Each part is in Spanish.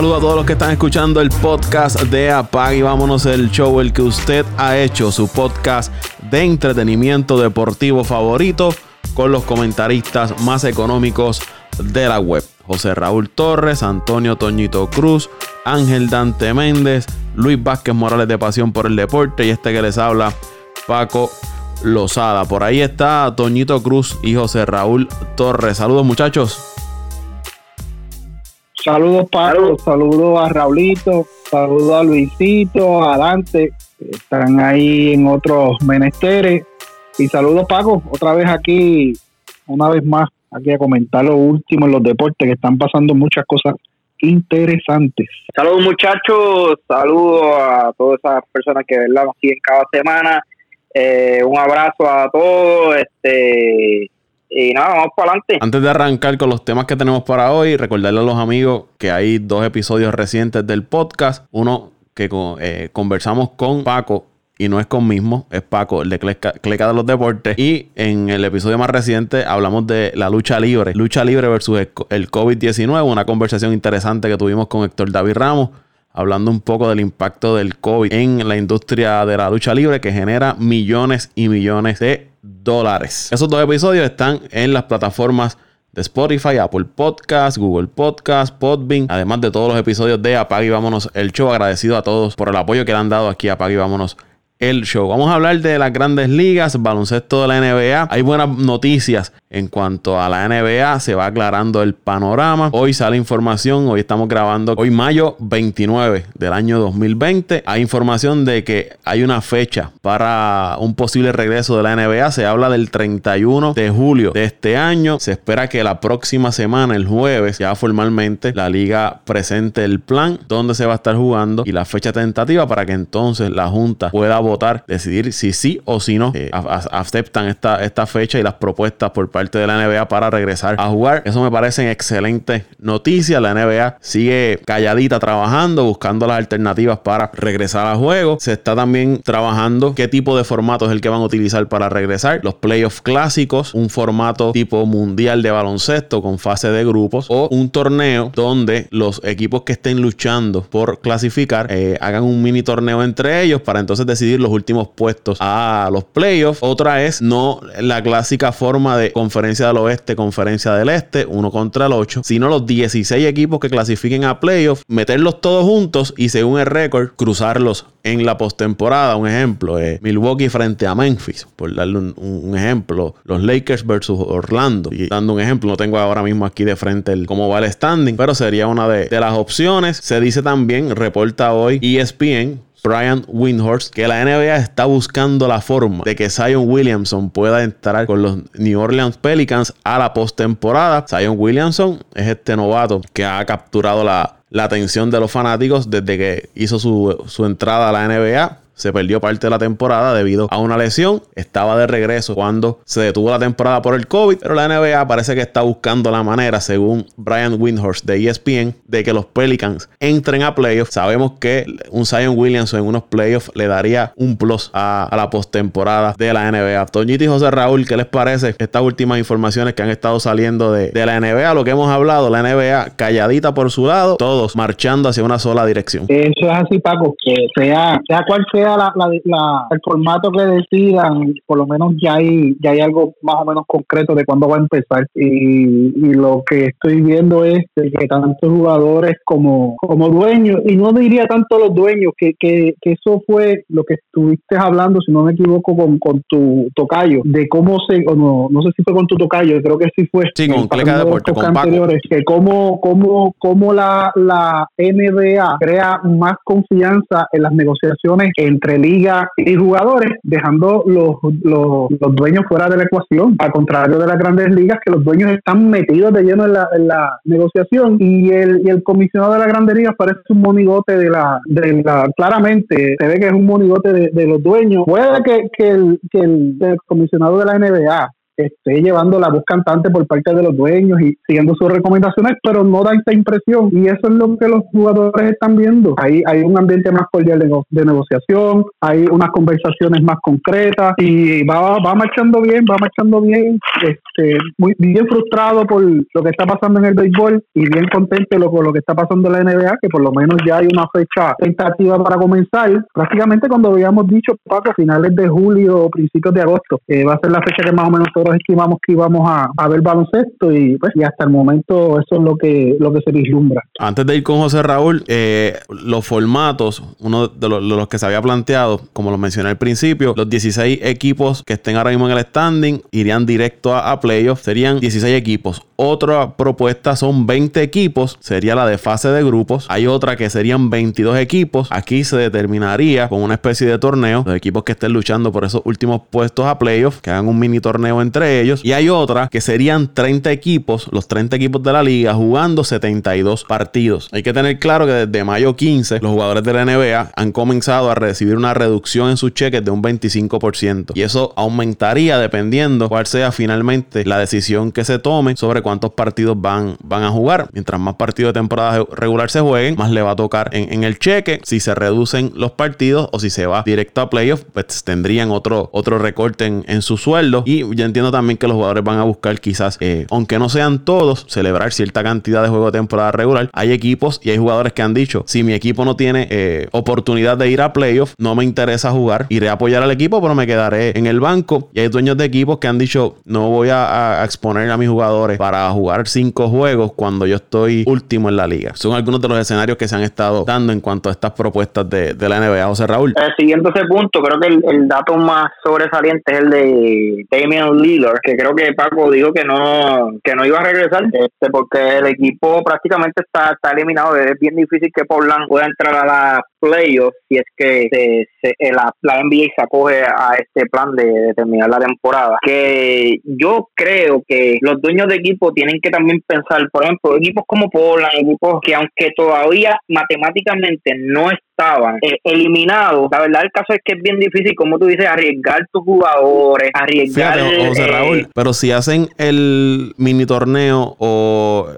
Saludos a todos los que están escuchando el podcast de Apag y vámonos el show, el que usted ha hecho, su podcast de entretenimiento deportivo favorito con los comentaristas más económicos de la web. José Raúl Torres, Antonio Toñito Cruz, Ángel Dante Méndez, Luis Vázquez Morales de Pasión por el Deporte y este que les habla, Paco Lozada. Por ahí está Toñito Cruz y José Raúl Torres. Saludos muchachos. Saludos Paco, saludos. A Raulito, saludos a Luisito, a Dante, están ahí en otros menesteres. Y saludos Paco, otra vez aquí, una vez más, aquí a comentar lo último en los deportes, que están pasando muchas cosas interesantes. Saludos muchachos, saludos a todas esas personas que ven aquí en cada semana. Eh, un abrazo a todos, este y nada, vamos para adelante. Antes de arrancar con los temas que tenemos para hoy, recordarle a los amigos que hay dos episodios recientes del podcast. Uno que eh, conversamos con Paco y no es con mismo, es Paco, el de Cleca, de los Deportes. Y en el episodio más reciente hablamos de la lucha libre, lucha libre versus el COVID-19, una conversación interesante que tuvimos con Héctor David Ramos hablando un poco del impacto del COVID en la industria de la lucha libre que genera millones y millones de dólares. Esos dos episodios están en las plataformas de Spotify, Apple Podcast, Google Podcast, Podbean, además de todos los episodios de Apague y Vámonos el Show. Agradecido a todos por el apoyo que le han dado aquí a Apague y Vámonos el show. Vamos a hablar de las grandes ligas, baloncesto de la NBA. Hay buenas noticias en cuanto a la NBA. Se va aclarando el panorama. Hoy sale información. Hoy estamos grabando hoy mayo 29 del año 2020. Hay información de que hay una fecha para un posible regreso de la NBA. Se habla del 31 de julio de este año. Se espera que la próxima semana, el jueves, ya formalmente la liga presente el plan donde se va a estar jugando y la fecha tentativa para que entonces la Junta pueda decidir si sí o si no eh, aceptan esta, esta fecha y las propuestas por parte de la NBA para regresar a jugar. Eso me parece excelente noticia. La NBA sigue calladita trabajando, buscando las alternativas para regresar a juego. Se está también trabajando qué tipo de formato es el que van a utilizar para regresar. Los playoffs clásicos, un formato tipo mundial de baloncesto con fase de grupos o un torneo donde los equipos que estén luchando por clasificar eh, hagan un mini torneo entre ellos para entonces decidir los últimos puestos a los playoffs. Otra es no la clásica forma de conferencia del oeste, conferencia del este, uno contra el 8, sino los 16 equipos que clasifiquen a playoffs, meterlos todos juntos y según el récord, cruzarlos en la postemporada. Un ejemplo, es Milwaukee frente a Memphis, por darle un, ejemplo. Los Lakers versus Orlando. Y dando un ejemplo, no tengo ahora mismo aquí de frente el cómo va el standing, pero sería una de, de las opciones. Se dice también, reporta hoy ESPN, Brian Windhorst que la NBA está buscando la forma de que Zion Williamson pueda entrar con los New Orleans Pelicans a la postemporada. Zion Williamson es este novato que ha capturado la, atención de los fanáticos desde que hizo su, su entrada a la NBA se perdió parte de la temporada debido a una lesión. Estaba de regreso cuando se detuvo la temporada por el COVID, pero la NBA parece que está buscando la manera, según Brian Windhorst de ESPN, de que los Pelicans entren a playoffs. Sabemos que un Zion Williamson en unos playoffs le daría un plus a, la postemporada de la NBA. Toñito y José Raúl, ¿qué les parece estas últimas informaciones que han estado saliendo de, la NBA? Lo que hemos hablado, la NBA calladita por su lado, todos marchando hacia una sola dirección. Eso es así, Paco, que sea, sea cual sea la, el formato que decidan, por lo menos ya hay, ya hay algo más o menos concreto de cuándo va a empezar. Y, lo que estoy viendo es que tantos jugadores como, como dueños, y no diría tanto los dueños, que, que, eso fue lo que estuviste hablando, si no me equivoco, con, con tu tocayo, de cómo se, o no, no sé si fue con tu tocayo, creo que sí fue. Sí, con de anteriores, que cómo, cómo, cómo la, la NBA crea más confianza en las negociaciones entre liga y jugadores, dejando los, los, dueños fuera de la ecuación, al contrario de las grandes ligas, que los dueños están metidos de lleno en la, en la negociación y el, y el comisionado de la grandes ligas parece un monigote de la, de la claramente se ve que es un monigote de, los dueños. Puede que, que, el, que el, comisionado de la NBA esté llevando la voz cantante por parte de los dueños y siguiendo sus recomendaciones, pero no da esta impresión. Y eso es lo que los jugadores están viendo. Hay, hay un ambiente más cordial de, de negociación, hay unas conversaciones más concretas y va, va marchando bien, va marchando bien. Este, muy bien frustrado por lo que está pasando en el béisbol y bien contento lo, con lo que está pasando en la NBA, que por lo menos ya hay una fecha tentativa para comenzar. Prácticamente cuando habíamos dicho, Paco, finales de julio o principios de agosto, eh, va a ser la fecha que más o menos todos estimamos que íbamos a, a ver baloncesto y pues y hasta el momento eso es lo que, lo que se vislumbra. Antes de ir con José Raúl, eh, los formatos, uno de los, de los, que se había planteado, como lo mencioné al principio, los 16 equipos que estén ahora mismo en el standing irían directo a, a playoffs, serían 16 equipos. Otra propuesta son 20 equipos, sería la de fase de grupos. Hay otra que serían 22 equipos. Aquí se determinaría con una especie de torneo, los equipos que estén luchando por esos últimos puestos a playoffs, que hagan un mini torneo entre ellos. Y hay otra que serían 30 equipos, los 30 equipos de la liga, jugando 72 partidos. Hay que tener claro que desde mayo 15, los jugadores de la NBA han comenzado a recibir una reducción en sus cheques de un 25%. Y eso aumentaría dependiendo cuál sea finalmente la decisión que se tome sobre cuántos partidos van, van a jugar. Mientras más partidos de temporada regular se jueguen, más le va a tocar en, el cheque. Si se reducen los partidos o si se va directo a playoff, pues tendrían otro, otro recorte en, su sueldo. Y yo entiendo también que los jugadores van a buscar quizás, eh, aunque no sean todos, celebrar cierta cantidad de juego de temporada regular. Hay equipos y hay jugadores que han dicho, si mi equipo no tiene eh, oportunidad de ir a playoff, no me interesa jugar, iré a apoyar al equipo, pero me quedaré en el banco. Y hay dueños de equipos que han dicho, no voy a, a exponer a mis jugadores para jugar cinco juegos cuando yo estoy último en la liga. Son algunos de los escenarios que se han estado dando en cuanto a estas propuestas de, de la NBA. José Raúl. Eh, siguiendo ese punto, creo que el, el, dato más sobresaliente es el de Damian Lillard, que creo que Paco dijo que no que no iba a regresar, este, porque el equipo prácticamente está, está eliminado. Es bien difícil que Portland pueda entrar a la playoffs si es que se, se, la, la, NBA se acoge a este plan de, de, terminar la temporada. Que yo creo que los dueños de equipo tienen que también pensar, por ejemplo, equipos como Portland, equipos que aunque todavía matemáticamente no estaban eh, eliminados, la verdad el caso es que es bien difícil, como tú dices, arriesgar tus jugadores, arriesgar... Fíjate, José eh, Raúl, pero si hacen el mini torneo o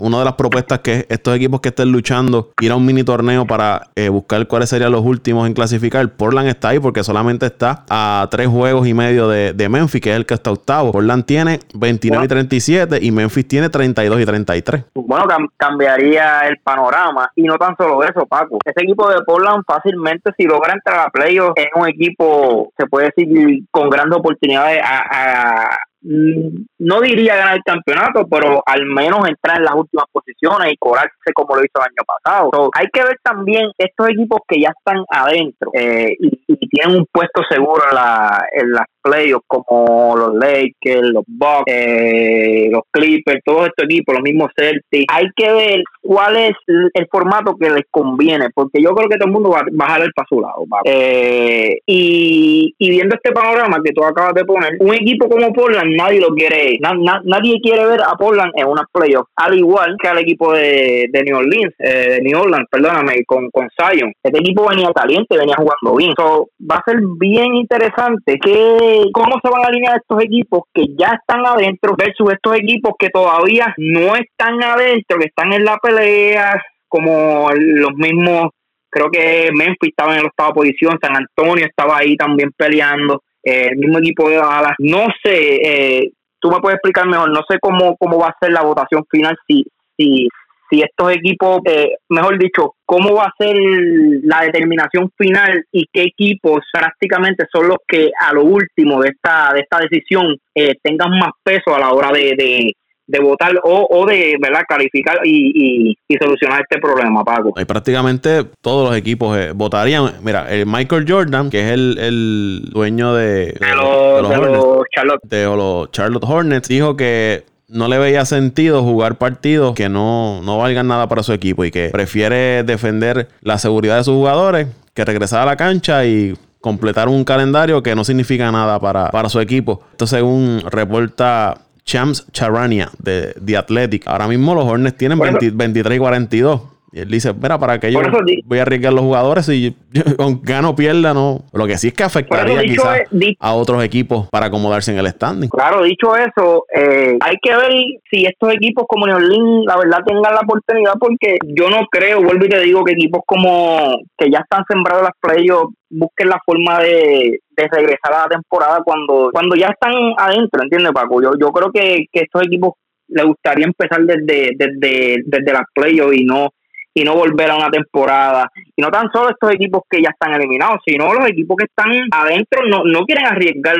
una de las propuestas que estos equipos que estén luchando ir a un mini torneo para eh, buscar cuáles serían los últimos en clasificar. Portland está ahí porque solamente está a tres juegos y medio de, de Memphis, que es el que está octavo. Portland tiene 29 bueno. y 37 y Memphis tiene 32 y 33. Bueno, cam cambiaría el panorama y no tan solo eso, Paco. Ese equipo de Portland fácilmente si logra entrar a playoffs es un equipo, se puede decir, con grandes oportunidades a, a no diría ganar el campeonato, pero al menos entrar en las últimas posiciones y cobrarse como lo hizo el año pasado. Hay que ver también estos equipos que ya están adentro eh, y, y, tienen un puesto seguro en, la, en las playoffs como los Lakers, los Bucks, eh, los Clippers, todos estos equipos, los mismos Celtics. Hay que ver cuál es el formato que les conviene, porque yo creo que todo el mundo va a bajar el para su lado. Eh, y, y viendo este panorama que tú acabas de poner, un equipo como Portland nadie lo quiere, na, na, nadie quiere ver a Portland en una playoff, al igual que al equipo de, de New Orleans, eh, de New Orleans, perdóname, con, con Zion. Este equipo venía caliente, venía jugando bien. So, va a ser bien interesante que cómo se van a alinear estos equipos que ya están adentro versus estos equipos que todavía no están adentro, que están en la pelea, como los mismos, creo que Memphis estaba en la octava posición, San Antonio estaba ahí también peleando eh, el mismo equipo de Dallas. No sé, eh, tú me puedes explicar mejor, no sé cómo, cómo va a ser la votación final, si, si, si estos equipos, eh, mejor dicho, cómo va a ser la determinación final y qué equipos prácticamente son los que a lo último de esta, de esta decisión eh, tengan más peso a la hora de, de de votar o, o de verdad calificar y, y, y, solucionar este problema, Paco. Y prácticamente todos los equipos eh, votarían. Mira, el Michael Jordan, que es el, el dueño de, de, los, de, los, de los Charlotte. de los Charlotte Hornets, dijo que no le veía sentido jugar partidos que no, no valgan nada para su equipo y que prefiere defender la seguridad de sus jugadores que regresar a la cancha y completar un calendario que no significa nada para, para su equipo. Esto según reporta Champs Charania de The Athletic. Ahora mismo los Hornets tienen bueno. 20, 23 y 42. Y él dice, mira, para que yo voy a arriesgar los jugadores y gano o pierda, no. Lo que sí es que afectaría quizás a otros equipos para acomodarse en el standing. Claro, dicho eso, eh, hay que ver si estos equipos como New Orleans, la verdad, tengan la oportunidad, porque yo no creo, vuelvo y te digo, que equipos como que ya están sembrados las playoffs busquen la forma de, regresar a la temporada cuando cuando ya están adentro, ¿entiendes, Paco? Yo, yo creo que, que estos equipos les gustaría empezar desde, desde, desde las playoffs y no y no volver a una temporada. Y no tan solo estos equipos que ya están eliminados, sino los equipos que están adentro no, no quieren arriesgar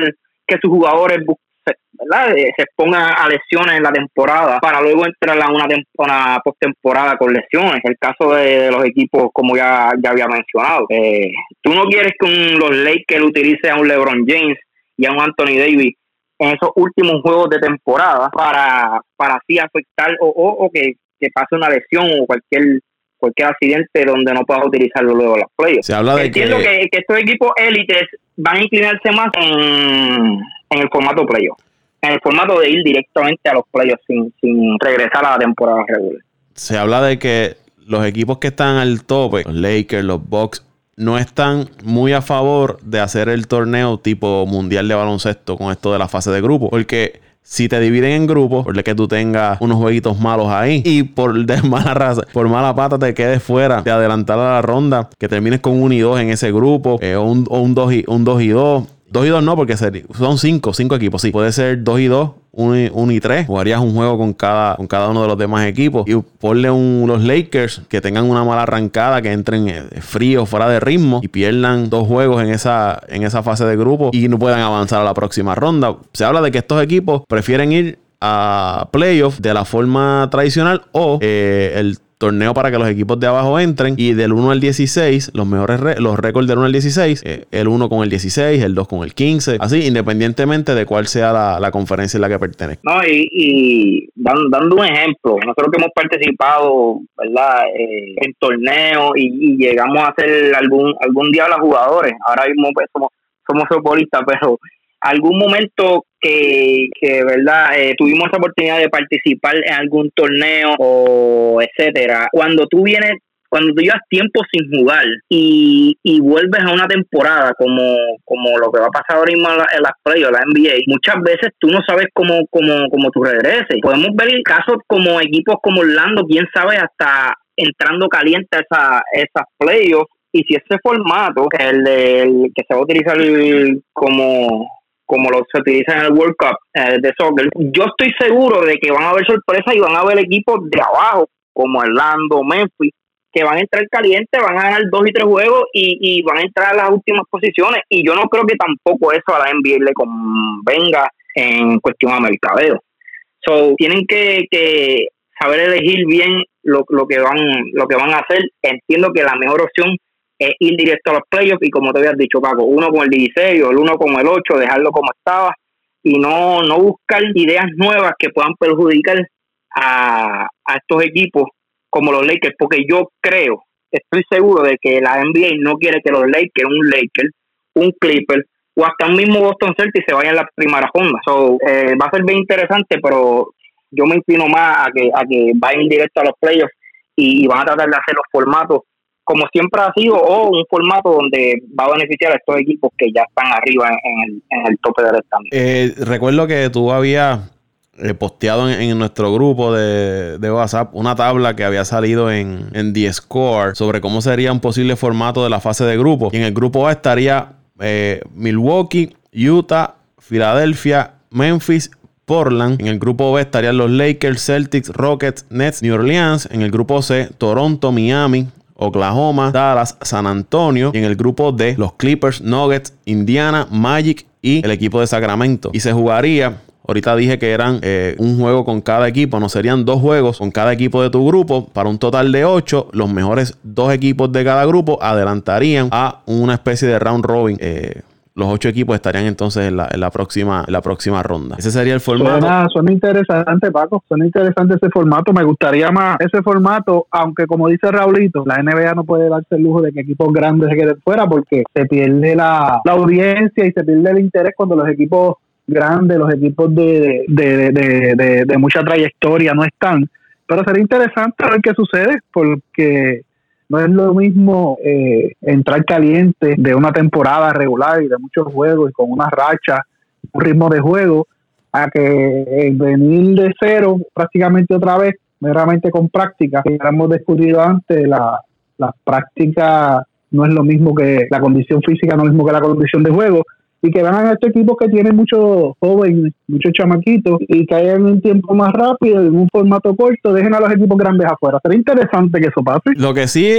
que sus jugadores. Eh, se expongan a lesiones en la temporada para luego entrar a una, una postemporada con lesiones. El caso de, los equipos, como ya, ya había mencionado. Eh, tú no quieres que un, los Lakers utilicen a un LeBron James y a un Anthony Davis en esos últimos juegos de temporada para, para así afectar o, o, que, que pase una lesión o cualquier cualquier accidente donde no pueda utilizarlo luego las playas. Se habla de Entiendo que... estos equipos élites van a inclinarse más en, el formato playoff, en el formato de ir directamente a los playoffs sin, sin regresar a la temporada regular. Se habla de que los equipos que están al tope, los Lakers, los Bucks, no están muy a favor de hacer el torneo tipo mundial de baloncesto con esto de la fase de grupo, porque si te dividen en grupos, por que tú tengas unos jueguitos malos ahí y por de mala raza, por mala pata te quedes fuera de adelantar a la ronda, que termines con un y dos en ese grupo, eh, o un, un, dos y, un 2 y 2 2 y 2 no, porque son 5, 5 equipos. Sí, puede ser 2 y 2, 1 y 3. Jugarías un juego con cada, con cada uno de los demás equipos. Y ponle un, los Lakers que tengan una mala arrancada, que entren eh, frío, fuera de ritmo y pierdan dos juegos en esa, en esa fase de grupo y no puedan avanzar a la próxima ronda. Se habla de que estos equipos prefieren ir a playoffs de la forma tradicional o eh, el torneo para que los equipos de abajo entren. Y del 1 al 16, los mejores los récords del 1 al 16, eh, el 1 con el 16, el 2 con el 15, así independientemente de cuál sea la, conferencia en la que pertenezca. No, y, dando, un ejemplo, nosotros que hemos participado, ¿verdad? Eh, en torneos y, llegamos a hacer algún algún día los jugadores, ahora mismo pues somos somos futbolistas, pero algún momento que, que verdad eh, tuvimos la oportunidad de participar en algún torneo o etcétera cuando tú vienes cuando tú llevas tiempo sin jugar y, y vuelves a una temporada como, como lo que va a pasar ahora mismo en, las playoffs, la NBA, muchas veces tú no sabes cómo, cómo, cómo tú regreses. Podemos ver casos como equipos como Orlando, quién sabe, hasta entrando caliente a esa, esas playoffs. Y si ese formato, el, el que se va a utilizar como como lo se utiliza en el World Cup eh, de soccer, yo estoy seguro de que van a haber sorpresas y van a haber equipos de abajo, como Orlando, Memphis, que van a entrar calientes, van a ganar dos y tres juegos y, van a entrar a las últimas posiciones. Y yo no creo que tampoco eso a la NBA le convenga en cuestión a mercadeo. So, tienen que, que saber elegir bien lo, lo que van lo que van a hacer. Entiendo que la mejor opción es ir directo a los playoffs y como te habías dicho Paco, uno con el 16 o el uno con el 8, dejarlo como estaba y no, no buscar ideas nuevas que puedan perjudicar a, a estos equipos como los Lakers, porque yo creo, estoy seguro de que la NBA no quiere que los Lakers, un Lakers, un Clipper o hasta un mismo Boston Celtics se vayan a la primera ronda. So, eh, va a ser bien interesante, pero yo me inclino más a que, a que vayan directo a los playoffs y van a tratar de hacer los formatos como siempre ha sido, o un formato donde va a beneficiar a estos equipos que ya están arriba en, el, tope del estándar. Eh, recuerdo que tú habías eh, posteado en, nuestro grupo de, WhatsApp una tabla que había salido en, en The Score sobre cómo sería un posible formato de la fase de grupo. Y en el grupo A estaría eh, Milwaukee, Utah, Filadelfia, Memphis, Portland. En el grupo B estarían los Lakers, Celtics, Rockets, Nets, New Orleans. En el grupo C, Toronto, Miami, Oklahoma, Dallas, San Antonio. Y en el grupo D, los Clippers, Nuggets, Indiana, Magic y el equipo de Sacramento. Y se jugaría Ahorita dije que eran eh, un juego con cada equipo, no serían dos juegos con cada equipo de tu grupo. Para un total de ocho, los mejores dos equipos de cada grupo adelantarían a una especie de round robin. Eh, los ocho equipos estarían entonces en la, en la próxima la próxima ronda. Ese sería el formato. Suena, suena, interesante, Paco. Suena interesante ese formato. Me gustaría más ese formato, aunque como dice Raulito, la NBA no puede darse el lujo de que equipos grandes se queden fuera porque se pierde la, audiencia y se pierde el interés cuando los equipos grandes, los equipos de, de, de, de mucha trayectoria no están pero sería interesante ver qué sucede, porque no es lo mismo eh, entrar caliente de una temporada regular y de muchos juegos y con una racha, un ritmo de juego, a que venir de cero prácticamente otra vez, meramente con práctica. Que hemos descubierto antes, la, la práctica no es lo mismo que la condición física, no es lo mismo que la condición de juego y que van a este equipo que tiene muchos jóvenes, muchos chamaquitos y que hayan un tiempo más rápido, en un formato corto, dejen a los equipos grandes afuera. Sería interesante que eso pase. Lo que sí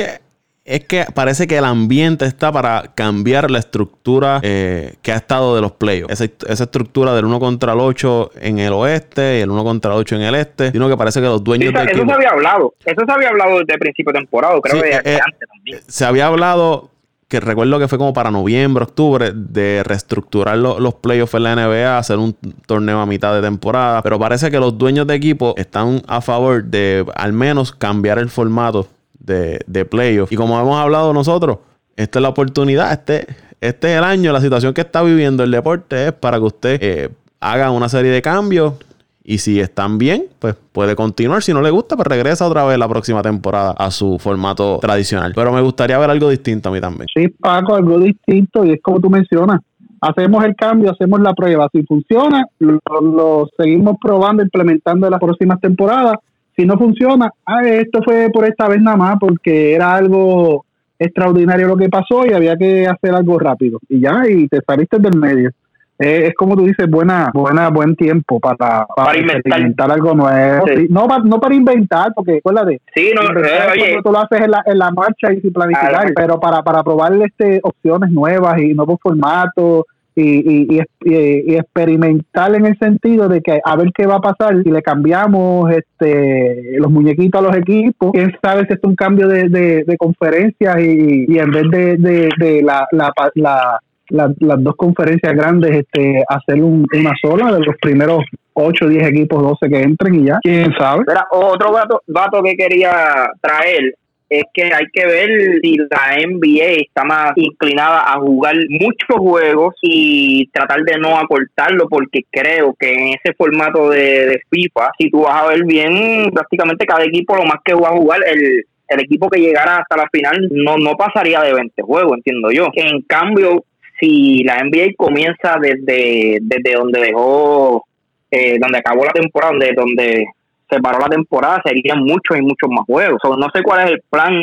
es que parece que el ambiente está para cambiar la estructura eh, que ha estado de los playoffs. Esa, estructura del 1 contra el 8 en el oeste y el 1 contra el 8 en el este. Sino que parece que los dueños sí, Eso se había hablado. Eso se había hablado desde el principio de temporada. Creo que eh, antes también. Se había hablado que recuerdo que fue como para noviembre, octubre, de reestructurar los playoffs en la NBA, hacer un torneo a mitad de temporada. Pero parece que los dueños de equipo están a favor de al menos cambiar el formato de, de playoffs. Y como hemos hablado nosotros, esta es la oportunidad, este, este es el año, la situación que está viviendo el deporte es para que usted eh, haga una serie de cambios y si están bien, pues puede continuar. Si no le gusta, pues regresa otra vez la próxima temporada a su formato tradicional. Pero me gustaría ver algo distinto a mí también. Sí, Paco, algo distinto. Y es como tú mencionas. Hacemos el cambio, hacemos la prueba. Si funciona, lo, seguimos probando, implementando en las próximas temporadas. Si no funciona, ah, esto fue por esta vez nada más, porque era algo extraordinario lo que pasó y había que hacer algo rápido. Y ya, y te saliste del medio es como tú dices, buena, buena, buen tiempo para, para, inventar. algo nuevo. No, no para inventar, porque acuérdate, sí, no, eh, tú lo haces en la, en la marcha y sin planificar, pero para, para probar este, opciones nuevas y nuevos formatos. Y, y, y, experimentar en el sentido de que a ver qué va a pasar si le cambiamos este los muñequitos a los equipos. Quién sabe si es un cambio de, de, de conferencias y, y en vez de, de, de la, la, la las dos conferencias grandes este, hacer una sola de los primeros 8, 10 equipos, 12 que entren y ya, quién sabe. otro dato, que quería traer es que hay que ver si la NBA está más inclinada a jugar muchos juegos y tratar de no acortarlo, porque creo que en ese formato de, FIFA, si tú vas a ver bien, prácticamente cada equipo lo más que va a jugar, el, el equipo que llegara hasta la final no, no pasaría de 20 juegos, entiendo yo. En cambio, si la NBA comienza desde, desde donde dejó, eh, donde acabó la temporada, donde, donde se paró la temporada, serían muchos y muchos más juegos. no sé cuál es el plan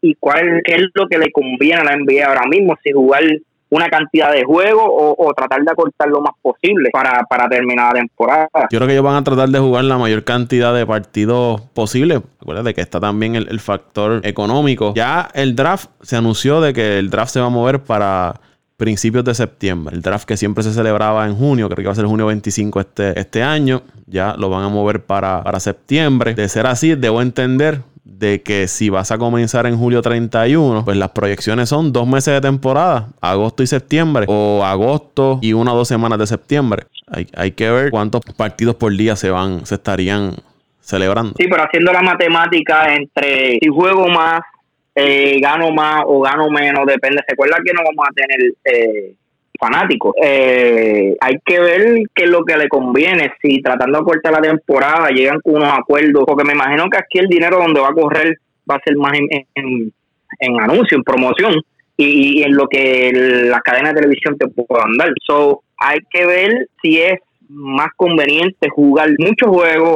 y cuál qué es lo que le conviene a la NBA ahora mismo, si jugar una cantidad de juegos o, tratar de acortar lo más posible para, para terminar la temporada. Yo creo que ellos van a tratar de jugar la mayor cantidad de partidos posible. Acuérdate que está también el, el factor económico. Ya el draft se anunció de que el draft se va a mover para principios de septiembre. El draft que siempre se celebraba en junio, creo que va a ser junio 25 este, este año, ya lo van a mover para, para septiembre. De ser así, debo entender de que si vas a comenzar en julio 31, pues las proyecciones son dos meses de temporada, agosto y septiembre, o agosto y una o dos semanas de septiembre. Hay, hay que ver cuántos partidos por día se van, se estarían celebrando. Sí, pero haciendo la matemática entre si juego más eh, gano más o gano menos, depende. Recuerda que no vamos a tener eh, fanáticos. Eh, hay que ver qué es lo que le conviene. Si tratando de cortar la temporada llegan con unos acuerdos, porque me imagino que aquí el dinero donde va a correr va a ser más en, en, anuncio, en promoción y, en lo que las cadenas de televisión te puedan dar. So, hay que ver si es más conveniente jugar muchos juegos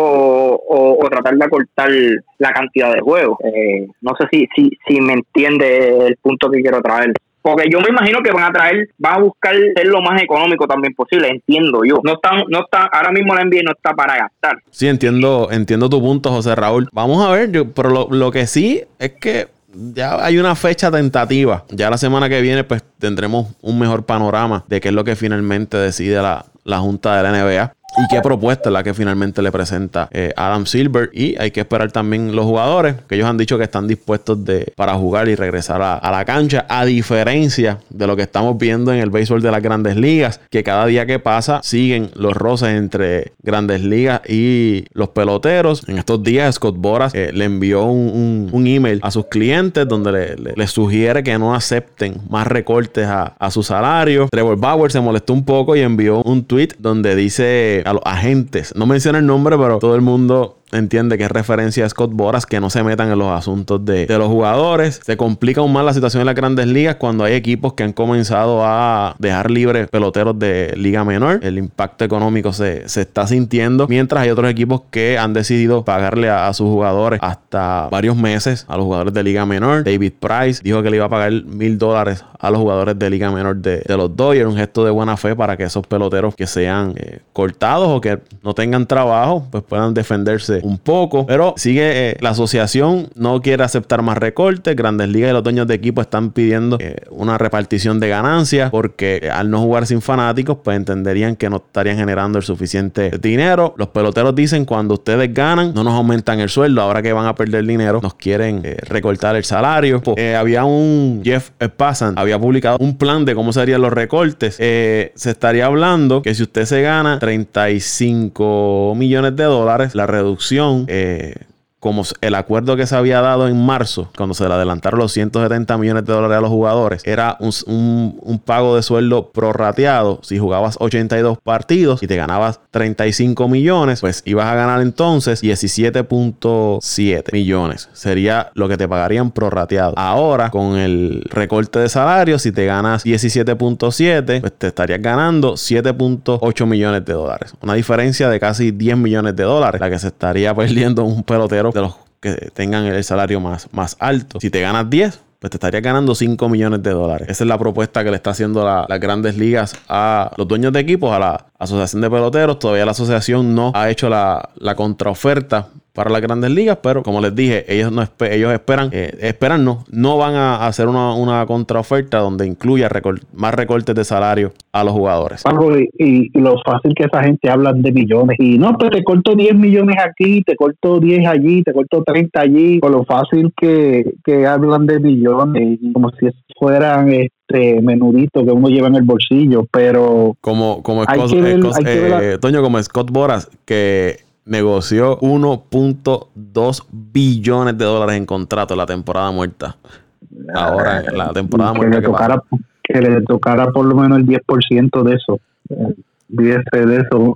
o, tratar de acortar la cantidad de juegos. Eh, no sé si, si, si me entiende el punto que quiero traer. Porque yo me imagino que van a traer, van a buscar ser lo más económico también posible, entiendo yo. No están, no está, ahora mismo la NBA no está para gastar. Sí, entiendo, entiendo tu punto, José Raúl. Vamos a ver, yo, pero lo, lo que sí es que ya hay una fecha tentativa. Ya la semana que viene, pues tendremos un mejor panorama de qué es lo que finalmente decide la, la Junta de la NBA y qué propuesta es la que finalmente le presenta eh, Adam Silver. Y hay que esperar también los jugadores, que ellos han dicho que están dispuestos de, para jugar y regresar a, la cancha, a diferencia de lo que estamos viendo en el béisbol de las grandes ligas, que cada día que pasa siguen los roces entre grandes ligas y los peloteros. En estos días Scott Boras eh, le envió un, email a sus clientes donde le, sugiere que no acepten más recortes a, a su salario. Trevor Bauer se molestó un poco y envió un tweet donde dice a los agentes. No menciona el nombre, pero todo el mundo entiende que es referencia a Scott Boras que no se metan en los asuntos de, los jugadores. Se complica aún más la situación en las grandes ligas cuando hay equipos que han comenzado a dejar libres peloteros de liga menor. El impacto económico se, está sintiendo, mientras hay otros equipos que han decidido pagarle a, sus jugadores hasta varios meses a los jugadores de liga menor. David Price dijo que le iba a pagar mil dólares a los jugadores de liga menor de, los Dodgers, un gesto de buena fe para que esos peloteros que sean eh, cortados o que no tengan trabajo, pues puedan defenderse un poco. Pero sigue eh, la asociación, no quiere aceptar más recortes. Grandes Ligas y los dueños de equipo están pidiendo eh, una repartición de ganancias porque eh, al no jugar sin fanáticos, pues entenderían que no estarían generando el suficiente dinero. Los peloteros dicen cuando ustedes ganan, no nos aumentan el sueldo. Ahora que van a perder dinero, nos quieren recortar el salario. había un Jeff Passan, había publicado un plan de cómo serían los recortes. se estaría hablando que si usted se gana 35 millones de dólares, la reducción eh, como el acuerdo que se había dado en marzo, cuando se le adelantaron los 170 millones de dólares a los jugadores, era un, pago de sueldo prorrateado. Si jugabas 82 partidos y te ganabas 35 millones, pues ibas a ganar entonces 17.7 millones. Sería lo que te pagarían prorrateado. Ahora, con el recorte de salario, si te ganas 17.7, pues te estarías ganando 7.8 millones de dólares. Una diferencia de casi 10 millones de dólares, la que se estaría perdiendo un pelotero de los que tengan el salario más, más alto. Si te ganas 10, pues te estarías ganando 5 millones de dólares. Esa es la propuesta que le está haciendo las grandes ligas a los dueños de equipos, a la Asociación de Peloteros. Todavía la asociación no ha hecho la, la contraoferta para las grandes ligas, pero como les dije, ellos no ellos esperan, eh, esperan no, no van a hacer una, una contraoferta donde incluya más recortes de salario a los jugadores. Y, lo fácil que esa gente habla de millones. Y no, pues te corto 10 millones aquí, te corto 10 allí, te corto 30 allí, con lo fácil que, que hablan de millones, como si fueran este menuditos que uno lleva en el bolsillo, pero como como Scott, eh, Toño como Scott Boras que negoció 1.2 billones de dólares en contrato en la temporada muerta. Ahora, en la temporada que muerta. Le tocara, que, le tocara por lo menos el 10% de eso. Viese de eso.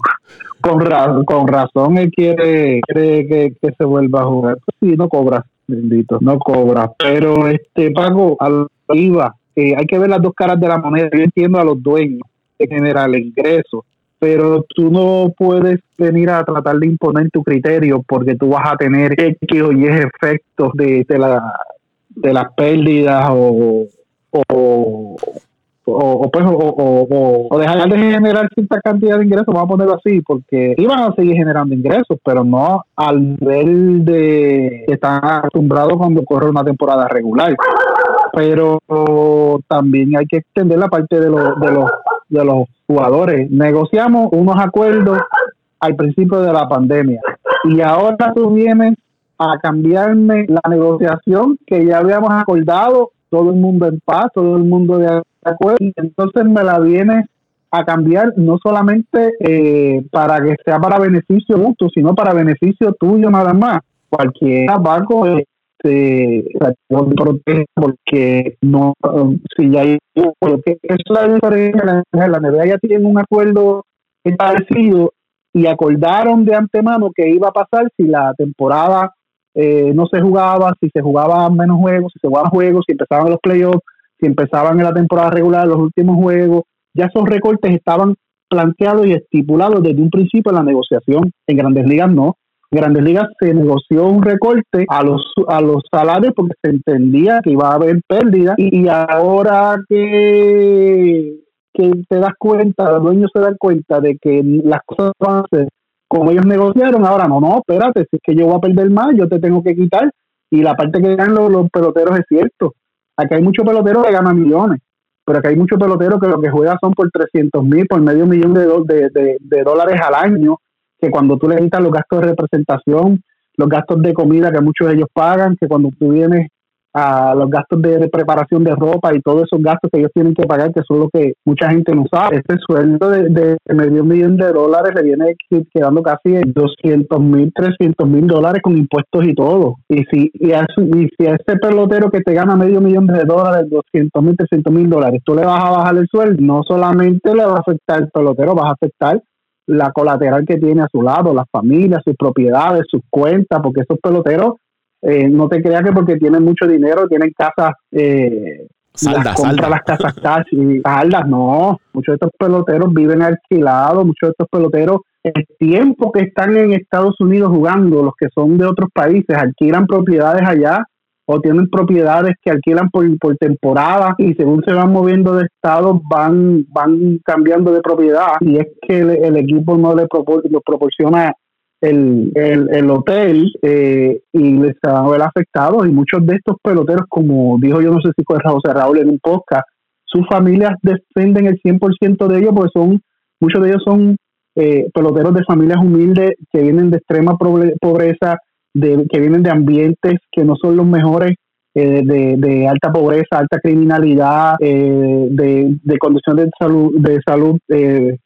Con, con razón él quiere, que, se vuelva a jugar. Pues sí, no cobra, bendito, no cobra. Pero este pago al IVA, eh, hay que ver las dos caras de la moneda. Yo entiendo a los dueños de generar el ingreso, pero tú no puedes venir a tratar de imponer tu criterio porque tú vas a tener X o Y efectos de, la, de las pérdidas o, o, o, pues, o, o, dejar de generar cierta cantidad de ingresos, vamos a ponerlo así, porque iban a seguir generando ingresos, pero no al nivel de que están acostumbrados cuando corre una temporada regular. Pero también hay que extender la parte de, los de los de los jugadores. Negociamos unos acuerdos al principio de la pandemia y ahora tú vienes a cambiarme la negociación que ya habíamos acordado, todo el mundo en paz, todo el mundo de acuerdo, y entonces me la vienes a cambiar no solamente eh, para que sea para beneficio mutuo, sino para beneficio tuyo nada más. Cualquier banco este, porque no, si ya hay, es la diferencia, la NBA ya tiene un acuerdo establecido y acordaron de antemano que iba a pasar si la temporada eh, no se jugaba, si se jugaban menos juegos, si se jugaban juegos, si empezaban los playoffs, si empezaban en la temporada regular los últimos juegos, ya esos recortes estaban planteados y estipulados desde un principio en la negociación. En grandes ligas no. Grandes Ligas se negoció un recorte a los a los salarios porque se entendía que iba a haber pérdida y, ahora que, que te das cuenta, los dueños se dan cuenta de que las cosas van a ser como ellos negociaron, ahora no, no, espérate, si es que yo voy a perder más, yo te tengo que quitar y la parte que ganan los, peloteros es cierto. Aquí hay muchos peloteros que ganan millones, pero aquí hay muchos peloteros que lo que juegan son por 300 mil, por medio millón de, de, de dólares al año que cuando tú le quitas los gastos de representación, los gastos de comida que muchos de ellos pagan, que cuando tú vienes a los gastos de, preparación de ropa y todos esos gastos que ellos tienen que pagar, que son lo que mucha gente no sabe. Este sueldo de, de medio millón de dólares le viene quedando casi en 200 mil, 300 mil dólares con impuestos y todo. Y si, y a, y si a ese pelotero que te gana medio millón de dólares, 200 mil, 300 mil dólares, tú le vas a bajar el sueldo, no solamente le va a afectar el pelotero, vas a afectar la colateral que tiene a su lado, las familias, sus propiedades, sus cuentas, porque esos peloteros, eh, no te creas que porque tienen mucho dinero, tienen casas, eh, Salda, compra salda. las casas cash y saldas, no. Muchos de estos peloteros viven alquilados, muchos de estos peloteros, el tiempo que están en Estados Unidos jugando, los que son de otros países, alquilan propiedades allá o tienen propiedades que alquilan por, por temporada y según se van moviendo de estado van van cambiando de propiedad. Y es que el, equipo no le propor- lo proporciona el, el, el hotel eh, y les van a ver afectados y muchos de estos peloteros como dijo yo no sé si fue José Raúl en un podcast sus familias defienden el 100% de ellos porque son muchos de ellos son eh, peloteros de familias humildes que vienen de extrema pobre- pobreza de, que vienen de ambientes que no son los mejores, eh, de, de alta pobreza, alta criminalidad, eh, de, de condiciones de salud, de salud eh,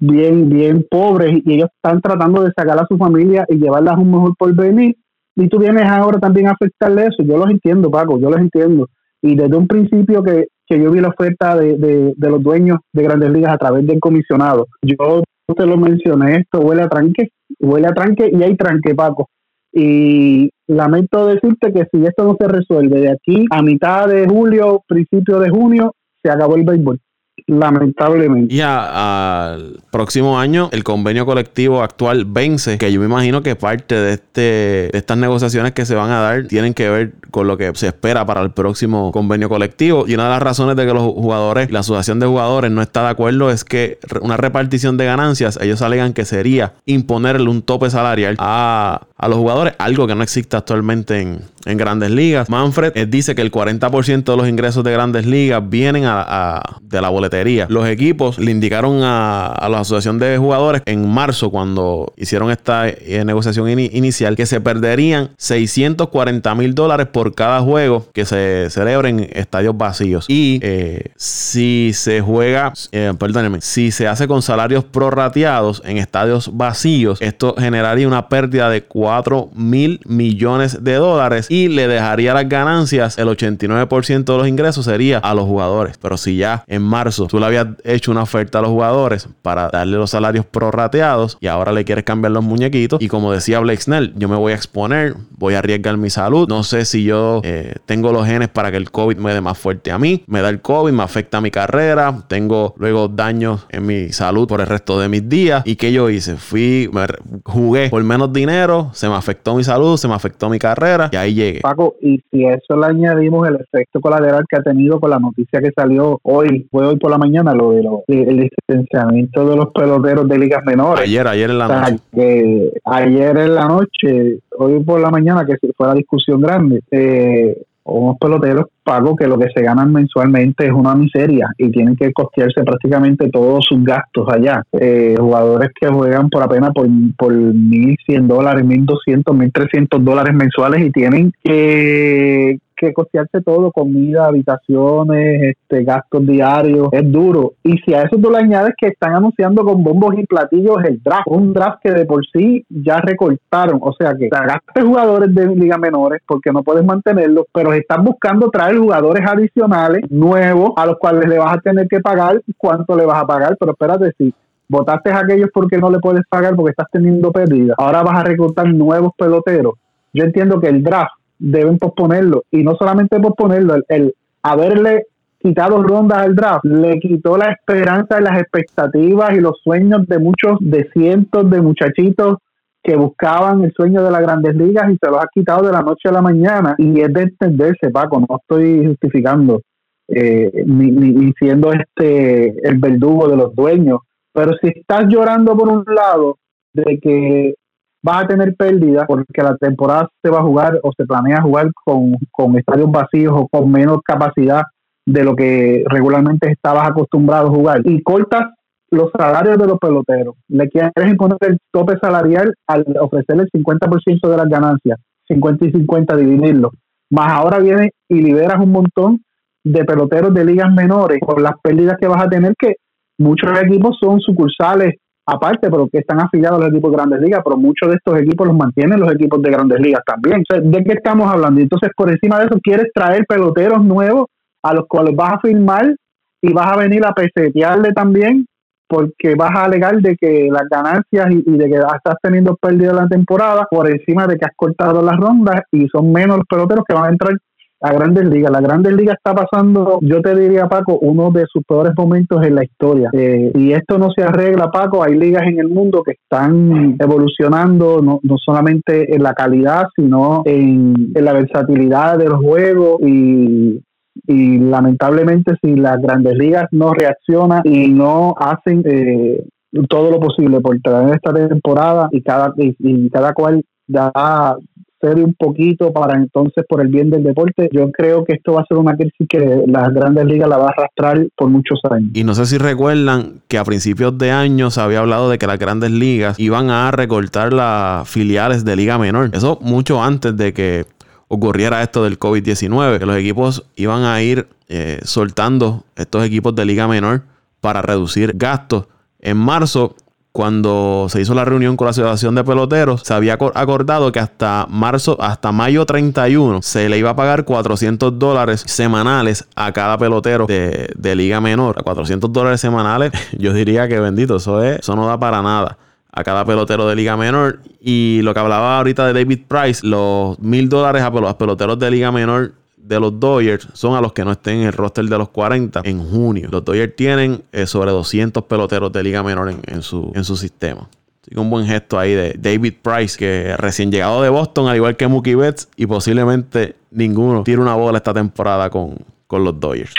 bien, bien pobres, y ellos están tratando de sacar a su familia y llevarlas a un mejor porvenir. Y tú vienes ahora también a afectarle eso. Yo los entiendo, Paco, yo los entiendo. Y desde un principio que, que yo vi la oferta de, de, de los dueños de grandes ligas a través del comisionado, yo te lo mencioné, esto huele a tranque, huele a tranque y hay tranque, Paco. Y lamento decirte que si esto no se resuelve de aquí a mitad de julio, principio de junio, se acabó el béisbol. Lamentablemente. Y al próximo año el convenio colectivo actual vence, que yo me imagino que parte de este de estas negociaciones que se van a dar tienen que ver con lo que se espera para el próximo convenio colectivo. Y una de las razones de que los jugadores, la asociación de jugadores no está de acuerdo es que una repartición de ganancias, ellos alegan que sería imponerle un tope salarial a, a los jugadores, algo que no existe actualmente en, en grandes ligas. Manfred eh, dice que el 40% de los ingresos de grandes ligas vienen a- de la boletería. Los equipos le indicaron a, a la asociación de jugadores en marzo, cuando hicieron esta eh, negociación ini- inicial, que se perderían 640 mil dólares por cada juego que se celebre en estadios vacíos. Y eh, si se juega, perdónenme, si se hace con salarios prorrateados en estadios vacíos, esto generaría una pérdida de 4 mil millones de dólares y le dejaría las ganancias, el 89% de los ingresos sería a los jugadores. Pero si ya en marzo tú le habías hecho una oferta a los jugadores para darle los salarios prorrateados y ahora le quieres cambiar los muñequitos y como decía Blake Snell, yo me voy a exponer, voy a arriesgar mi salud, no sé si yo eh, tengo los genes para que el COVID me dé más fuerte a mí, me da el COVID, me afecta mi carrera, tengo luego daños en mi salud por el resto de mis días y que yo hice, fui, me jugué por menos dinero, se me afectó mi salud, se me afectó mi carrera y ahí llegué. Paco, y si a eso le añadimos el efecto colateral que ha tenido con la noticia que salió hoy, fue hoy por la mañana, lo de lo- el licenciamiento de los peloteros de ligas menores. Ayer, ayer en la O sea, noche. que ayer en la noche, hoy por la mañana, que fue la discusión grande, eh, unos peloteros pagos que lo que se ganan mensualmente es una miseria y tienen que costearse prácticamente todos sus gastos allá. Eh, jugadores que juegan por apenas por, por 1.100 dólares, 1.200, 1.300 dólares mensuales y tienen que, que costearse todo, comida, habitaciones, este, gastos diarios, es duro. Y si a eso tú le añades que están anunciando con bombos y platillos el draft, un draft que de por sí ya recortaron, o sea que sacaste jugadores de liga menores porque no puedes mantenerlos, pero están buscando traer jugadores adicionales, nuevos, a los cuales le vas a tener que pagar, ¿cuánto le vas a pagar? Pero espérate, si votaste a aquellos porque no le puedes pagar porque estás teniendo pérdida, ahora vas a reclutar nuevos peloteros. Yo entiendo que el draft deben posponerlo. Y no solamente posponerlo, el, el haberle quitado rondas al draft le quitó la esperanza y las expectativas y los sueños de muchos, de cientos de muchachitos que buscaban el sueño de las grandes ligas y se los ha quitado de la noche a la mañana. Y es de entenderse Paco, no estoy justificando eh, ni, ni, siendo este el verdugo de los dueños, pero si estás llorando por un lado de que vas a tener pérdida porque la temporada se va a jugar o se planea jugar con, con estadios vacíos o con menos capacidad de lo que regularmente estabas acostumbrado a jugar. Y cortas los salarios de los peloteros, le quieres imponer el tope salarial al ofrecerle el 50% de las ganancias, 50 y 50 dividirlo, más ahora vienes y liberas un montón de peloteros de ligas menores por las pérdidas que vas a tener que muchos equipos son sucursales aparte, pero que están afiliados a los equipos de grandes ligas, pero muchos de estos equipos los mantienen los equipos de grandes ligas también. ¿De qué estamos hablando? Entonces, por encima de eso, quieres traer peloteros nuevos a los cuales vas a firmar y vas a venir a pesetearle también porque vas a alegar de que las ganancias y, de que estás teniendo pérdida la temporada por encima de que has cortado las rondas y son menos los peloteros que van a entrar a Grandes Ligas. La Grandes Ligas está pasando, yo te diría, Paco, uno de sus peores momentos en la historia. Eh, y esto no se arregla, Paco. Hay ligas en el mundo que están evolucionando, no, no solamente en la calidad, sino en, en la versatilidad de los juegos y y lamentablemente si las grandes ligas no reaccionan y no hacen eh, todo lo posible por traer esta temporada y cada y, cada cual da cede un poquito para entonces por el bien del deporte, yo creo que esto va a ser una crisis que las grandes ligas la va a arrastrar por muchos años. Y no sé si recuerdan que a principios de año se había hablado de que las grandes ligas iban a recortar las filiales de liga menor. Eso mucho antes de que ocurriera esto del COVID-19, que los equipos iban a ir eh, soltando estos equipos de liga menor para reducir gastos. En marzo, cuando se hizo la reunión con la Asociación de Peloteros, se había acordado que hasta marzo, hasta mayo 31, se le iba a pagar 400 dólares semanales a cada pelotero de, liga menor. 400 dólares semanales, yo diría que bendito, eso, es, eso no da para nada a cada pelotero de liga menor. Y lo que hablaba ahorita de David Price, los mil dólares a los peloteros de liga menor de los Dodgers son a los que no estén en el roster de los 40 en junio. Los Dodgers tienen eh, sobre 200 peloteros de liga menor en, su, en su sistema. Así que un buen gesto ahí de David Price, que recién llegado de Boston, al igual que Mookie Betts, y posiblemente ninguno tire una bola esta temporada con, con los Dodgers.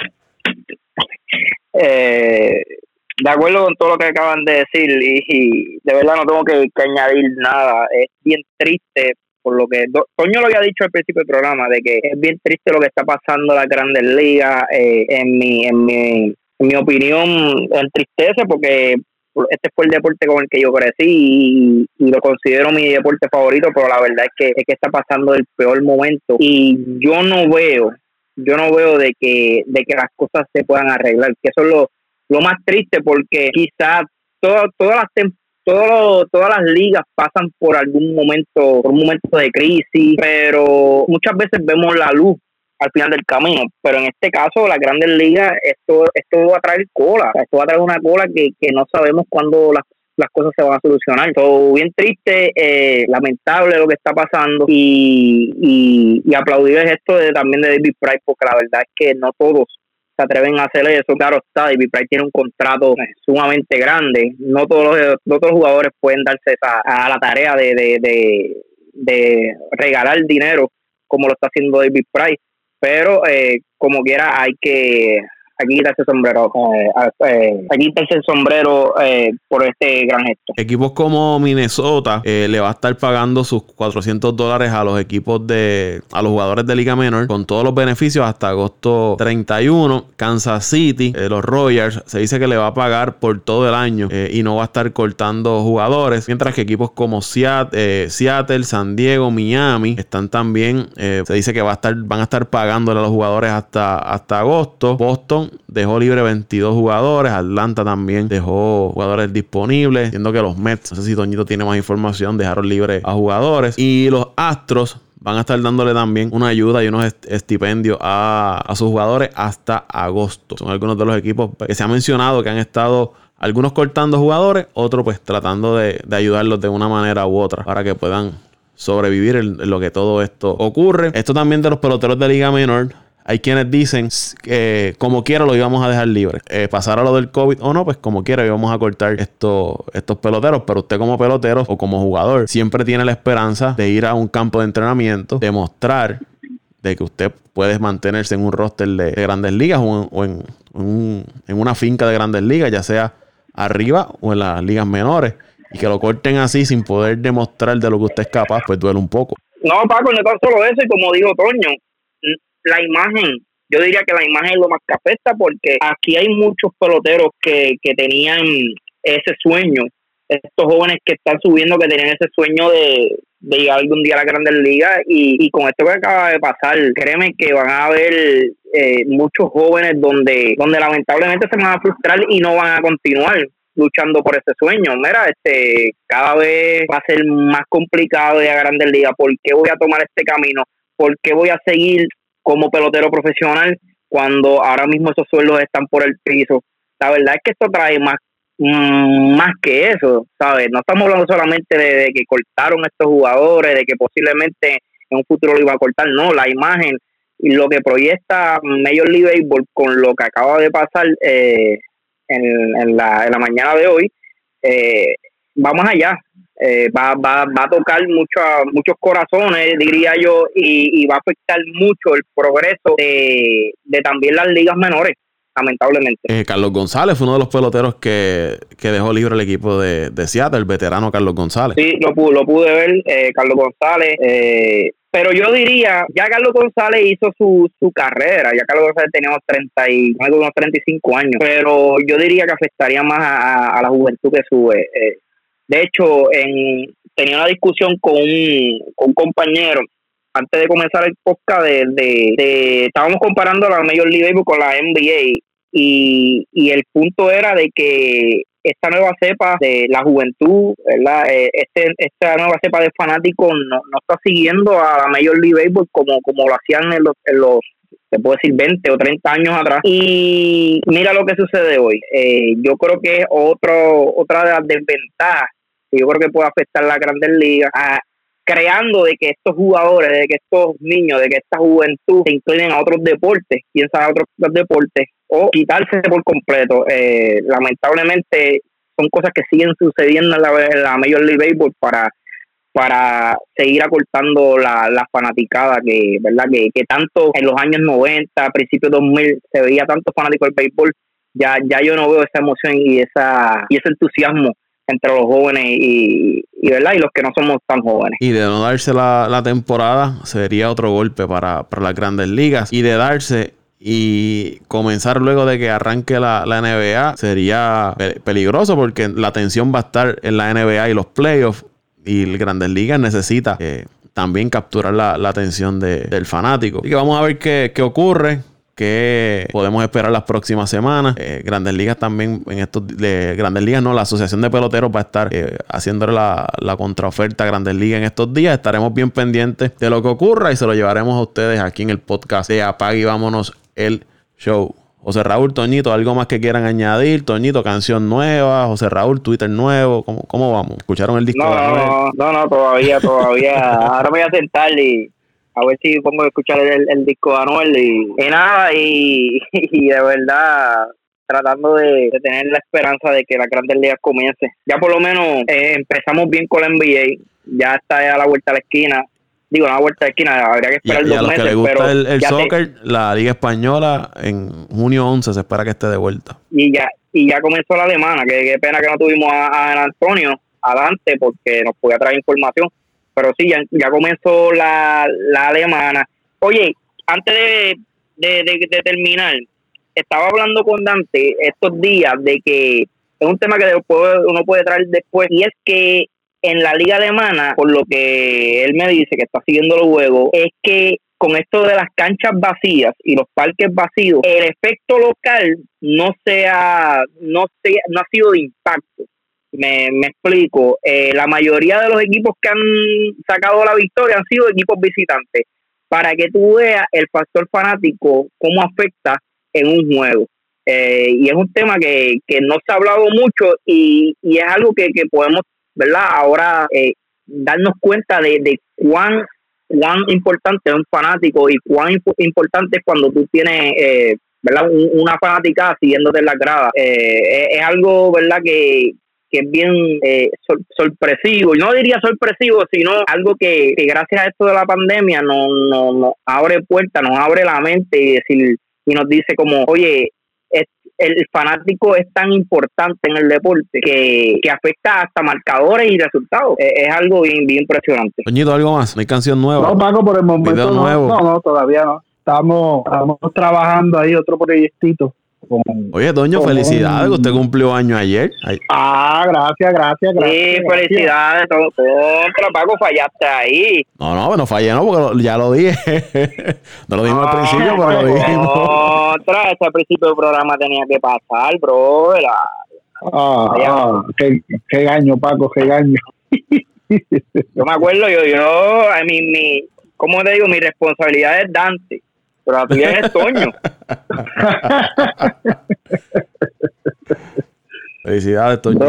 Eh, de acuerdo con todo lo que acaban de decir y, de verdad no tengo que, añadir nada. Es bien triste por lo que Toño lo había dicho al principio del programa de que es bien triste lo que está pasando en las Grandes Ligas. Eh, en mi en mi en mi opinión entristece porque este fue el deporte con el que yo crecí y, lo considero mi deporte favorito, pero la verdad es que es que está pasando el peor momento y yo no veo yo no veo de que de que las cosas se puedan arreglar, que eso es lo lo más triste porque quizás todas las todas las ligas pasan por algún momento, por un momento de crisis, pero muchas veces vemos la luz al final del camino, pero en este caso las grandes ligas, esto, esto va a traer cola, esto va a traer una cola que, que no sabemos cuándo las, las cosas se van a solucionar. Todo bien triste, eh, lamentable lo que está pasando. Y, y, y aplaudir esto de, también de David Price porque la verdad es que no todos se atreven a hacer eso. Claro está, David Price tiene un contrato sumamente grande. No todos los, otros jugadores pueden darse a la tarea de, de, de, regalar dinero como lo está haciendo David Price. Pero eh, como quiera hay que aquí quitarse el sombrero, eh, eh, aquí quitarse el sombrero eh, por este gran gesto. Equipos como Minnesota le va a estar pagando sus 400 dólares a los equipos de, a los jugadores de Liga Menor con todos los beneficios hasta agosto 31. Kansas City, los Royals, se dice que le va a pagar por todo el año y no va a estar cortando jugadores, mientras que equipos como Seattle, Seattle San Diego, Miami están también, se dice que va a estar, van a estar pagándole a los jugadores hasta, hasta agosto. Boston dejó libre 22 jugadores. Atlanta también dejó jugadores disponibles. Siendo que los Mets, no sé si Toñito tiene más información, dejaron libre a jugadores. Y los Astros van a estar dándole también una ayuda y unos estipendios a, sus jugadores hasta agosto. Son algunos de los equipos que se ha mencionado que han estado algunos cortando jugadores, otros pues tratando de, ayudarlos de una manera u otra para que puedan sobrevivir en, lo que todo esto ocurre. Esto también de los peloteros de Liga Menor. Hay quienes dicen que como quiera lo íbamos a dejar libre. Eh, pasar a lo del COVID o no, pues como quiera íbamos a cortar estos, estos peloteros. Pero usted como pelotero o como jugador siempre tiene la esperanza de ir a un campo de entrenamiento, demostrar de que usted puede mantenerse en un roster de, grandes ligas o, en, en, una finca de grandes ligas, ya sea arriba o en las ligas menores. Y que lo corten así sin poder demostrar de lo que usted es capaz, pues duele un poco. No, Paco, no tan solo eso, y como dijo Toño, la imagen, yo diría que la imagen es lo más que afecta porque aquí hay muchos peloteros que, que tenían ese sueño, estos jóvenes que están subiendo que tenían ese sueño de, llegar algún día a la Grandes Ligas y, y con esto que acaba de pasar, créeme que van a haber eh, muchos jóvenes donde, donde lamentablemente se van a frustrar y no van a continuar luchando por ese sueño. Mira, este, cada vez va a ser más complicado ir a Grandes Ligas. ¿Por qué voy a tomar este camino? ¿Por qué voy a seguir como pelotero profesional cuando ahora mismo esos sueldos están por el piso. La verdad es que esto trae más, mm, más que eso, ¿sabes? No estamos hablando solamente de, que cortaron estos jugadores, de que posiblemente en un futuro lo iban a cortar, no, la imagen y lo que proyecta Major League Baseball con lo que acaba de pasar eh, en, la, en la mañana de hoy, eh, vamos allá. Eh, va, va, va a tocar muchos corazones, diría yo, y, va a afectar mucho el progreso de, de también las ligas menores lamentablemente. Eh, Carlos González fue uno de los peloteros que, dejó libre el equipo de, de, Seattle, el veterano Carlos González. Sí, lo, pude, lo pude ver, eh, Carlos González. Eh, pero yo diría, ya Carlos González hizo su, su carrera, ya Carlos González tenía unos, 30 y, unos 35 años, pero yo diría que afectaría más a, la juventud que sube. De hecho, en, tenía una discusión con un, compañero antes de comenzar el podcast de, de, estábamos comparando la Major League Baseball con la NBA y, y el punto era de que esta nueva cepa de la juventud, ¿verdad? Eh, este, esta nueva cepa de fanáticos no, no está siguiendo a la Major League Baseball como, como lo hacían en los, en los se puede decir 20 o 30 años atrás. Y mira lo que sucede hoy. Eh, yo creo que es otro, otra de las desventajas que yo creo que puede afectar a la grandes ligas. A, creando de que estos jugadores, de que estos niños, de que esta juventud se inclinen a otros deportes, quién sabe otros deportes, o quitarse por completo. Eh, lamentablemente son cosas que siguen sucediendo en la, la Major League Baseball para para seguir acortando la, la fanaticada que verdad que, que tanto en los años 90 principios 2000 se veía tanto fanático del béisbol ya ya yo no veo esa emoción y esa y ese entusiasmo entre los jóvenes y, ¿verdad? y los que no somos tan jóvenes. Y de no darse la, temporada sería otro golpe para, las grandes ligas. Y de darse y comenzar luego de que arranque la, NBA sería peligroso porque la atención va a estar en la NBA y los playoffs y el Grandes Ligas necesita eh, también capturar la, atención del fanático. y que vamos a ver qué, qué ocurre que podemos esperar las próximas semanas. Eh, Grandes Ligas también, en estos de Grandes Ligas, no, la Asociación de Peloteros va a estar eh, haciéndole la, la, contraoferta a Grandes Ligas en estos días. Estaremos bien pendientes de lo que ocurra y se lo llevaremos a ustedes aquí en el podcast de Apague y Vámonos el Show. José Raúl, Toñito, ¿algo más que quieran añadir? Toñito, canción nueva, José Raúl, Twitter nuevo, ¿cómo, cómo vamos? ¿Escucharon el disco? No, no, no, todavía, todavía. Ahora me voy a sentar y a ver si pongo a escuchar el, disco de Anuel y, nada, y, de verdad tratando de, tener la esperanza de que la Grandes Ligas comience. Ya por lo menos eh, empezamos bien con la NBA, ya está a la vuelta a la esquina. Digo, a la vuelta de la esquina, habría que esperar y, a los que les gusta el, soccer, la Liga Española en junio 11 se espera que esté de vuelta. Y ya y ya comenzó la alemana, que qué pena que no tuvimos a, a Antonio adelante porque nos podía traer información pero sí, ya, comenzó la, la alemana. Oye, antes de, de, terminar, estaba hablando con Dante estos días de que es un tema que uno puede traer después, y es que en la liga alemana, por lo que él me dice que está siguiendo los juegos, es que con esto de las canchas vacías y los parques vacíos, el efecto local no sea, no sea, no ha sido de impacto. Me, me explico. Eh, la mayoría de los equipos que han sacado la victoria han sido equipos visitantes. Para que tú veas el factor fanático, cómo afecta en un juego. Eh, y es un tema que, que no se ha hablado mucho y, y es algo que, que podemos, ¿verdad? Ahora eh, darnos cuenta de, de cuán, cuán importante es un fanático y cuán importante es cuando tú tienes, eh, ¿verdad? una fanática siguiéndote en la grada. es algo, ¿verdad? Que, que es bien eh, sorpresivo, y no diría sorpresivo, sino algo que, gracias a esto de la pandemia nos, no, abre puertas, nos abre la mente y, decir, y nos dice como, oye, el fanático es tan importante en el deporte que, afecta hasta marcadores y resultados. Es, algo bien, bien impresionante. Coñito, ¿algo más? ¿No hay canción nueva? No, Paco, por el momento no, no, no, todavía no. Estamos, estamos trabajando ahí otro proyectito. Oye, Doño, felicidades, usted cumplió año ayer. Ah, gracias, gracias, gracias. Sí, felicidades. Contra, Paco, fallaste ahí. No, no, no fallé, no, porque ya lo dije. no lo dijimos al principio, pero lo dijimos. Otra, este al principio del programa tenía que pasar, bro. Ah, ah, qué, qué gaño, Paco, qué gaño. yo me acuerdo, yo, yo, a mí, mi, ¿cómo te digo? Mi responsabilidad es Dante pero la tuya es Toño. Felicidades, Toño.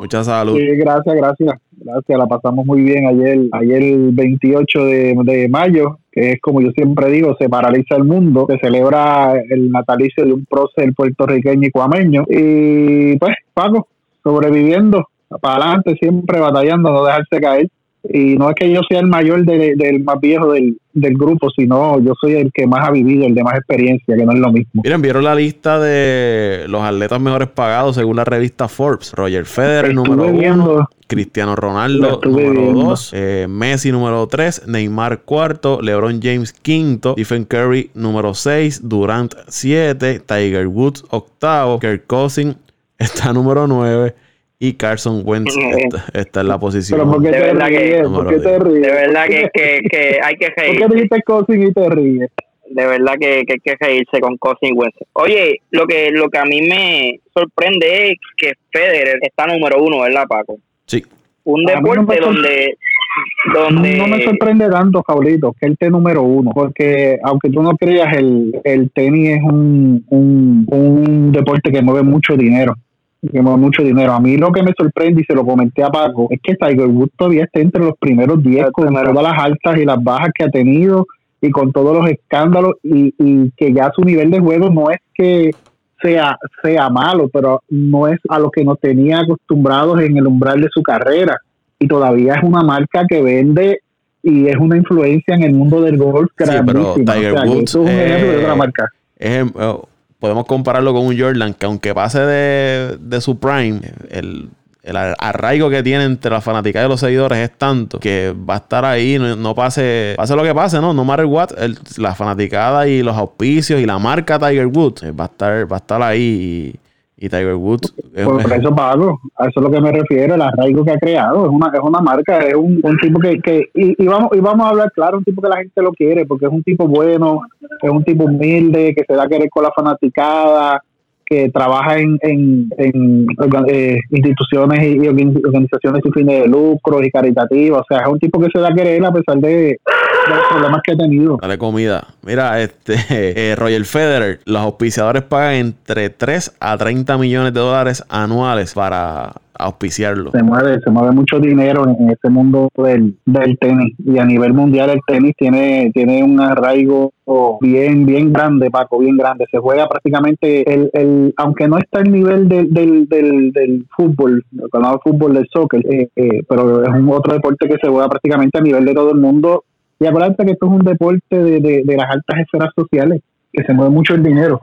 Mucha salud. Sí, gracias, gracias. Gracias, la pasamos muy bien ayer, ayer el 28 de, de mayo, que es como yo siempre digo, se paraliza el mundo, se celebra el natalicio de un prócer puertorriqueño y cuameño. Y pues, Paco, sobreviviendo, para adelante, siempre batallando, no dejarse caer y no es que yo sea el mayor del más viejo del, grupo, sino yo soy el que más ha vivido, el de más experiencia, que no es lo mismo. Miren, vieron la lista de los atletas mejores pagados según la revista Forbes. Roger Federer, número uno. Cristiano Ronaldo, número dos. Eh, Messi, número tres. Neymar, cuarto. LeBron James, quinto. Stephen Curry, número seis. Durant, siete. Tiger Woods, octavo. Kirk Cousins está número nueve y Carson Wentz está, en la posición. Pero ¿por qué te ríes? ¿Por qué te ríes? De verdad que, que, que hay que reír. ¿Por qué dijiste Cousin y te ríes? De verdad que, que hay que reírse con Cousin Wentz. Oye, lo que, lo que a mí me sorprende es que Federer está número uno, ¿verdad, Paco? Sí. Un deporte donde... Donde... No me sorprende tanto, Jaulito, que él esté número uno, porque aunque tú no creas, el, el tenis es un, un, un deporte que mueve mucho dinero que mucho dinero. A mí lo que me sorprende, y se lo comenté a Paco, es que Tiger Woods todavía está entre los primeros 10 con todas las altas y las bajas que ha tenido y con todos los escándalos y, y que ya su nivel de juego no es que sea, sea malo, pero no es a lo que nos tenía acostumbrados en el umbral de su carrera. Y todavía es una marca que vende y es una influencia en el mundo del golf sí, pero Tiger Woods es un ejemplo de otra marca. Es, podemos compararlo con un Jordan que aunque pase de, su prime, el, arraigo que tiene entre la fanática y los seguidores es tanto que va a estar ahí, no, pase, pase lo que pase, ¿no? No matter what, la fanaticada y los auspicios y la marca Tiger Woods eh, va a estar, va a estar ahí Tiger Woods. Por, eso, Pablo, a eso es lo que me refiero, el arraigo que ha creado. Es una, es una marca, es un, tipo que. que y, vamos, y vamos a hablar claro, un tipo que la gente lo quiere, porque es un tipo bueno, es un tipo humilde, que se da a querer con la fanaticada, que trabaja en, en, eh, instituciones y organizaciones sin fines de lucro y caritativas. O sea, es un tipo que se da a querer a pesar de, los problemas que ha tenido. Dale comida. Mira, este eh, Roger Federer, los auspiciadores pagan entre 3 a 30 millones de dólares anuales para auspiciarlo. Se mueve, se mueve mucho dinero en, este mundo del, del, tenis y a nivel mundial el tenis tiene, tiene un arraigo bien, bien grande, Paco, bien grande. Se juega prácticamente, el, el aunque no está el nivel del, del, del, del fútbol, el fútbol del soccer, eh, eh, pero es un otro deporte que se juega prácticamente a nivel de todo el mundo y acuérdate que esto es un deporte de, de, las altas esferas sociales, que se mueve mucho el dinero.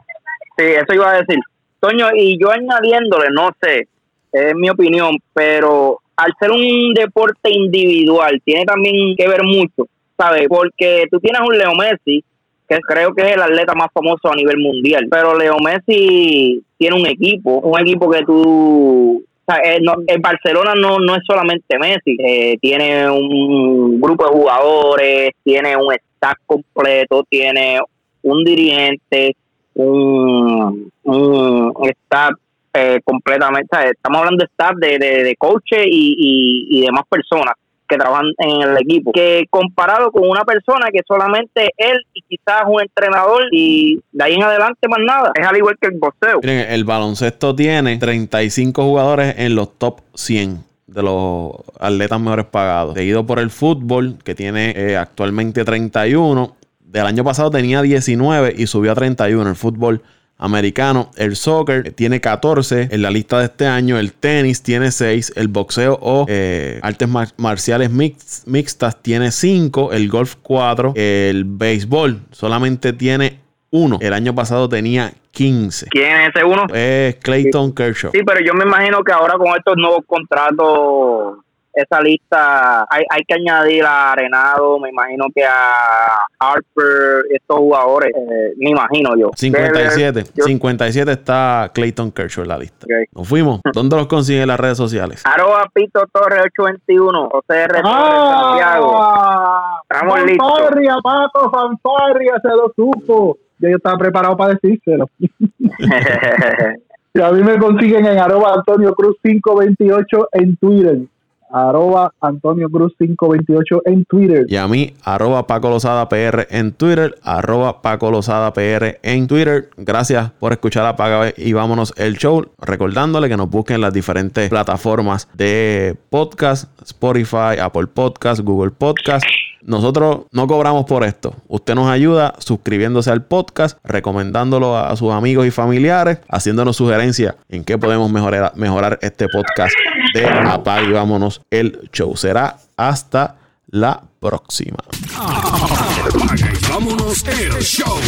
Sí, eso iba a decir. Toño, y yo añadiéndole, no sé, es mi opinión, pero al ser un deporte individual, tiene también que ver mucho, ¿sabes? Porque tú tienes un Leo Messi, que creo que es el atleta más famoso a nivel mundial, pero Leo Messi tiene un equipo, un equipo que tú eh, en Barcelona no, no es solamente Messi, eh, tiene un grupo de jugadores, tiene un staff completo, tiene un dirigente, un, un staff eh, completamente, estamos hablando de staff de, de, de coaches y, y, y demás personas que trabajan en el equipo, que comparado con una persona que solamente él y quizás un entrenador y de ahí en adelante más nada, es al igual que el boxeo. El baloncesto tiene 35 jugadores en los top 100 de los atletas mejores pagados, seguido por el fútbol que tiene eh, actualmente 31, del año pasado tenía 19 y subió a 31 el fútbol americano. El soccer tiene 14 en la lista de este año. El tenis tiene 6. El boxeo o eh, artes marciales mixtas tiene 5. El golf 4. El béisbol solamente tiene 1. El año pasado tenía 15. ¿Quién es ese uno? Es Clayton Kershaw. Sí, pero yo me imagino que ahora con estos nuevos contratos esa lista hay, hay que añadir a Arenado, me imagino que a Harper, estos jugadores, eh, me imagino yo. 57, 57 está Clayton Kershaw en la lista. Nos fuimos. ¿Dónde los consiguen en las redes sociales? Arroba Pito Torre 821, OCR ah, Santiago. Estamos listos. Fanfarria, Pato, fanfarria, se lo supo. Yo, yo estaba preparado para decírselo. y a mí me consiguen en arroba Antonio Cruz 528 en Twitter. Arroba Antonio Cruz 528 en Twitter. Y a mí, arroba Paco Lozada PR en Twitter, arroba Paco Lozada PR en Twitter. Gracias por escuchar Apaga y vámonos el show. Recordándole que nos busquen en las diferentes plataformas de podcast, Spotify, Apple Podcast, Google Podcast. Nosotros no cobramos por esto. Usted nos ayuda suscribiéndose al podcast, recomendándolo a sus amigos y familiares, haciéndonos sugerencias en qué podemos mejorar, este podcast de Apaga y vámonos el show. Será hasta la próxima. Vámonos el show.